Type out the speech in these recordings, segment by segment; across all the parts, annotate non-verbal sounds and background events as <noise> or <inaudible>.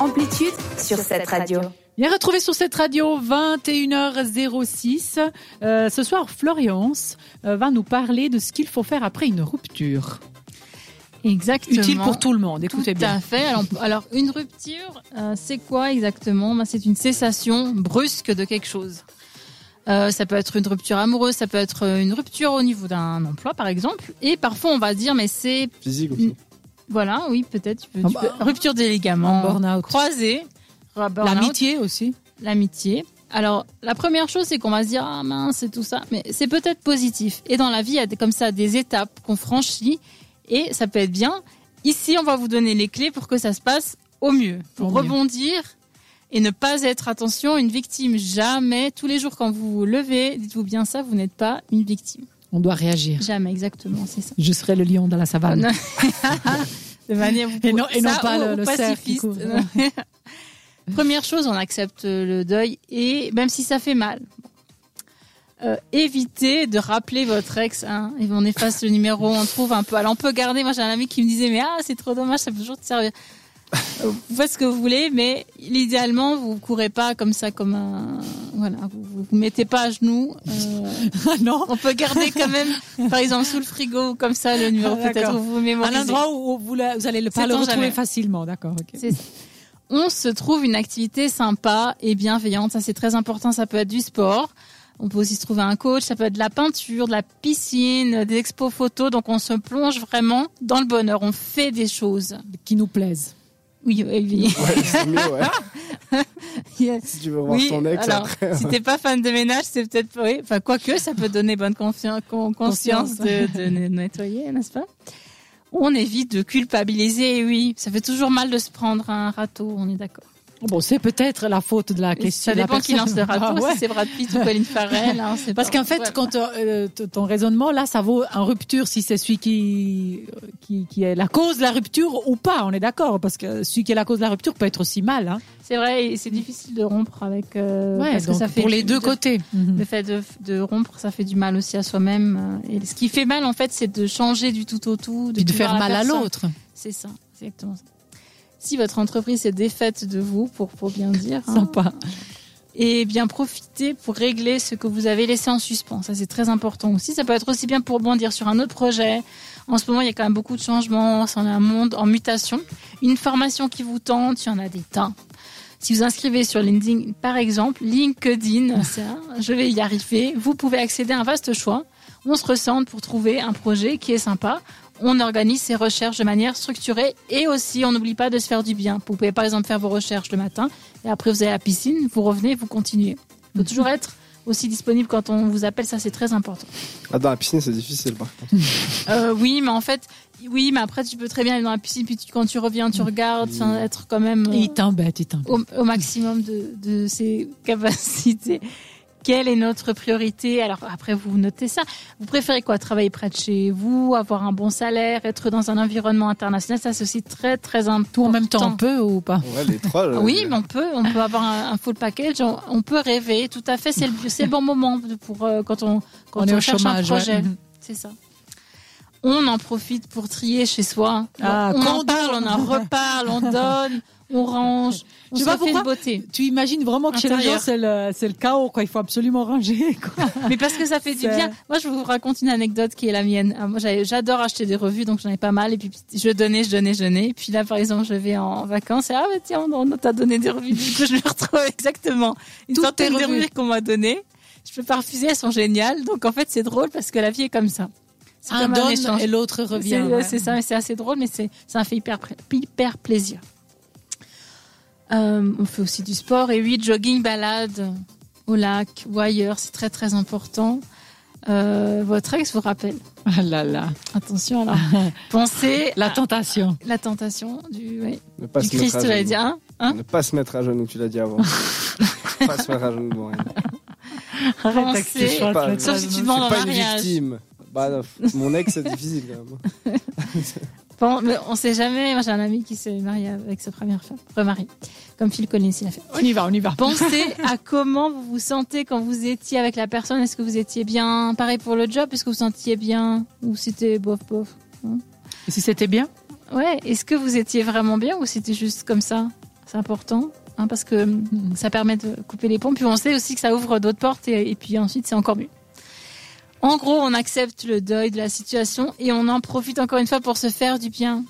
Amplitude sur cette radio. Bien retrouvé sur cette radio 21h06. Euh, ce soir, Florence euh, va nous parler de ce qu'il faut faire après une rupture. Exactement. Utile pour tout le monde, écoutez Tout bien. à fait. Alors, alors, une rupture, euh, c'est quoi exactement? Ben, C'est une cessation brusque de quelque chose. Euh, ça peut être une rupture amoureuse, ça peut être une rupture au niveau d'un emploi, par exemple. Et parfois, on va dire, mais c'est Physique aussi. Voilà, oui, peut-être. tu peux- Ah bah, rupture des ligaments, burn-out. burn-out, L'amitié aussi. l'amitié. Alors, la première chose, c'est qu'on va se dire, ah mince, c'est tout ça. Mais c'est peut-être positif. Et dans la vie, il y a comme ça des étapes qu'on franchit. Et ça peut être bien. Ici, on va vous donner les clés pour que ça se passe au mieux. Pour Au mieux. rebondir et ne pas être, attention, une victime. Jamais. Tous les jours, quand vous vous levez, dites-vous bien ça, vous n'êtes pas une victime. On doit réagir. Jamais, exactement, c'est ça. Je serai le lion dans la savane. <laughs> de manière vous Et non- pouvez- et non ça, pas ou- le- ou le cerf qui pacifiste. court. <laughs> Première chose, on accepte le deuil et même si ça fait mal, euh, évitez de rappeler votre ex. Hein, et on efface le numéro, on trouve un peu. Alors on peut garder. Moi j'ai un ami qui me disait mais ah c'est trop dommage, ça peut toujours te servir. Vous faites ce que vous voulez, mais idéalement vous courez pas comme ça comme un voilà, vous vous, vous mettez pas à genoux. euh, Ah <laughs> non on peut garder quand même, par exemple sous le frigo comme ça le numéro Ah, peut-être vous Un mémorisez. endroit où vous, la- vous allez le, pas le retrouver jamais. facilement, d'accord. ok. C'est ça. On se trouve une activité sympa et bienveillante. Ça, c'est très important. Ça peut être du sport. On peut aussi se trouver un coach. Ça peut être de la peinture, de la piscine, des expos photos. Donc, on se plonge vraiment dans le bonheur. On fait des choses. Qui nous plaisent. Oui, oui, oui. Ouais, c'est mieux, ouais. <laughs> Yes. Si tu veux voir Oui, ton ex alors, après. si t'es pas fan de ménage, c'est peut-être, oui. Enfin, quoique, ça peut donner bonne conscience Conscience. de, de ne- nettoyer, n'est-ce pas? On évite de culpabiliser, oui. Ça fait toujours mal de se prendre un râteau, on est d'accord. Bon, c'est peut-être la faute de la question. Ça de la dépend qui lance le râteau, Ah ouais. si c'est Brad Pitt ou Colin Farrell. hein, Parce qu'en fait, quand euh, ton raisonnement là, ça vaut en rupture si c'est celui qui, qui qui est la cause de la rupture ou pas. On est d'accord parce que celui qui est la cause de la rupture peut être aussi mal. Hein. C'est vrai, et c'est difficile de rompre avec. euh, Ouais, parce que donc ça fait pour les deux de- côtés. Mhm. Le fait de, de rompre, ça fait du mal aussi à soi-même. euh, Et ce qui fait mal, en fait, c'est de changer du tout au tout, de, Puis de faire mal à l'autre. C'est ça, exactement ça. Si votre entreprise est défaite de vous, pour, pour bien dire, hein, Sympa. et bien profiter pour régler ce que vous avez laissé en suspens. Ça, c'est très important aussi. Ça peut être aussi bien pour bondir sur un autre projet. En ce moment, il y a quand même beaucoup de changements. C'est un monde en mutation. Une formation qui vous tente, il y en a des tas. Si vous inscrivez sur LinkedIn, par exemple, LinkedIn, ça, je vais y arriver, vous pouvez accéder à un vaste choix. On se ressente pour trouver un projet qui est sympa. On organise ses recherches de manière structurée et aussi, on n'oublie pas de se faire du bien. Vous pouvez par exemple faire vos recherches le matin et après vous allez à la piscine, vous revenez, vous continuez. Il faut toujours être aussi disponible quand on vous appelle, ça c'est très important. Ah, dans la piscine, c'est difficile, par contre. <laughs> Euh, oui, mais en fait, oui, mais après tu peux très bien aller dans la piscine, puis tu- quand tu reviens, tu regardes, enfin, être quand même... euh, il t'embête, il t'embête. au, au maximum de, de ses capacités. Quelle est notre priorité? Alors après, vous notez ça. Vous préférez quoi? Travailler près de chez vous, avoir un bon salaire, être dans un environnement international? Ça, c'est aussi très très important. Tout en même temps, on peut ou pas? Ouais, les trois. là, Oui, les- mais on peut, on peut avoir un, un full package. On, on peut rêver. Tout à fait, c'est le, bon moment pour euh, quand on quand On on, est au cherche chômage, un projet. Mhm. C'est ça. On en profite pour trier chez soi. Ah, on en parle, on en reparle, on donne, on range. On vois refait une pourquoi beauté. Tu imagines vraiment que chez les gens, c'est le, c'est le chaos, quoi. Il faut absolument ranger, quoi. <laughs> Mais parce que ça fait du bien. Moi, je vous raconte une anecdote qui est la mienne. Ah, Moi, j'adore acheter des revues, donc j'en ai pas mal. Et puis, je donnais, je donnais, je donnais. Et puis là, par exemple, je vais en vacances et ah, bah, tiens, on, t'a donné des revues. Du coup, je me retrouve <laughs> exactement une Toutes centaine de revues. revues qu'on m'a données. Je peux pas refuser, elles sont géniales. Donc, en fait, c'est drôle parce que la vie est comme ça. C'est Un donne échange. et l'autre C'est revient. ouais. c'est ça, mais c'est assez drôle, mais c'est ça me fait hyper, hyper plaisir. Euh, on fait aussi du sport et oui, jogging, balade au lac ou ailleurs, c'est très très important. Euh, votre ex vous rappelle? Ah là là. Attention alors. <laughs> Pensez La à tentation. la tentation du, oui, Ne pas du se mettre Christ, à tu l'as genoux. dit, hein, hein? Ne pas se mettre à genoux, tu l'as dit avant. <laughs> pas se mettre à genoux elle. Arrête Pensez- Pas- Sauf si tu demandes en pas une mariage. victime. Bah, non, mon ex, c'est difficile quand même. <laughs> Bon, mais on sait jamais. Moi, j'ai un ami qui s'est marié avec sa première femme, remarié, comme Phil Collins, il a fait. On y va, on y va. Pensez <laughs> à comment vous vous sentez quand vous étiez avec la personne. Est-ce que vous étiez bien Pareil pour le job, est-ce que vous sentiez bien? Ou c'était bof bof Et si c'était bien? Ouais, est-ce que vous étiez vraiment bien ou c'était juste comme ça? C'est important. hein, parce que hum, ça permet de couper les ponts. Puis on sait aussi que ça ouvre d'autres portes et, et puis ensuite c'est encore mieux. En gros, on accepte le deuil de la situation et on en profite encore une fois pour se faire du bien.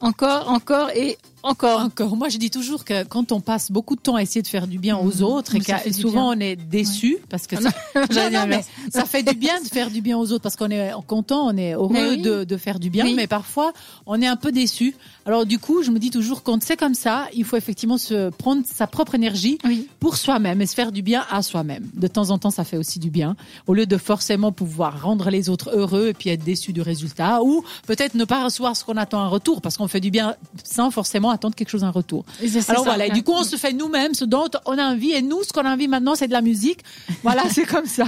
Encore, encore et encore. Encore. Moi, je dis toujours que quand on passe beaucoup de temps à essayer de faire du bien aux Mhm. autres et Mais que souvent on est déçu parce que ça, <laughs> J'allais <laughs> Non, dire non, mais merci. ça fait du <laughs> bien de faire du bien aux autres parce qu'on est content, on est heureux oui. de, de faire du bien, Oui. mais parfois on est un peu déçu. Alors du coup, je me dis toujours quand c'est comme ça, il faut effectivement se prendre sa propre énergie Oui. pour soi-même et se faire du bien à soi-même. De temps en temps, ça fait aussi du bien, au lieu de forcément pouvoir rendre les autres heureux et puis être déçu du résultat, ou peut-être ne pas recevoir ce qu'on attend en retour, parce qu'on fait du bien sans forcément attendre quelque chose en retour. Et c'est- c'est Alors ça. voilà, et du coup, on se fait nous-mêmes ce dont on a envie, et nous, ce qu'on a envie maintenant, c'est de la musique. <laughs> Voilà, c'est comme ça.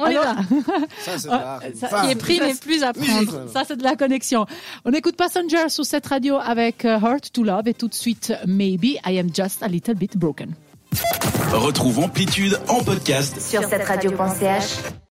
On est là. Ça, c'est <laughs> Qui est pris n'est plus à musique. prendre. Ça, c'est de la connexion. On écoute Passenger sur cette radio avec euh, Heart to Love et tout de suite Maybe I Am Just a Little Bit Broken. Retrouve Amplitude en podcast Sur cette radio.ch.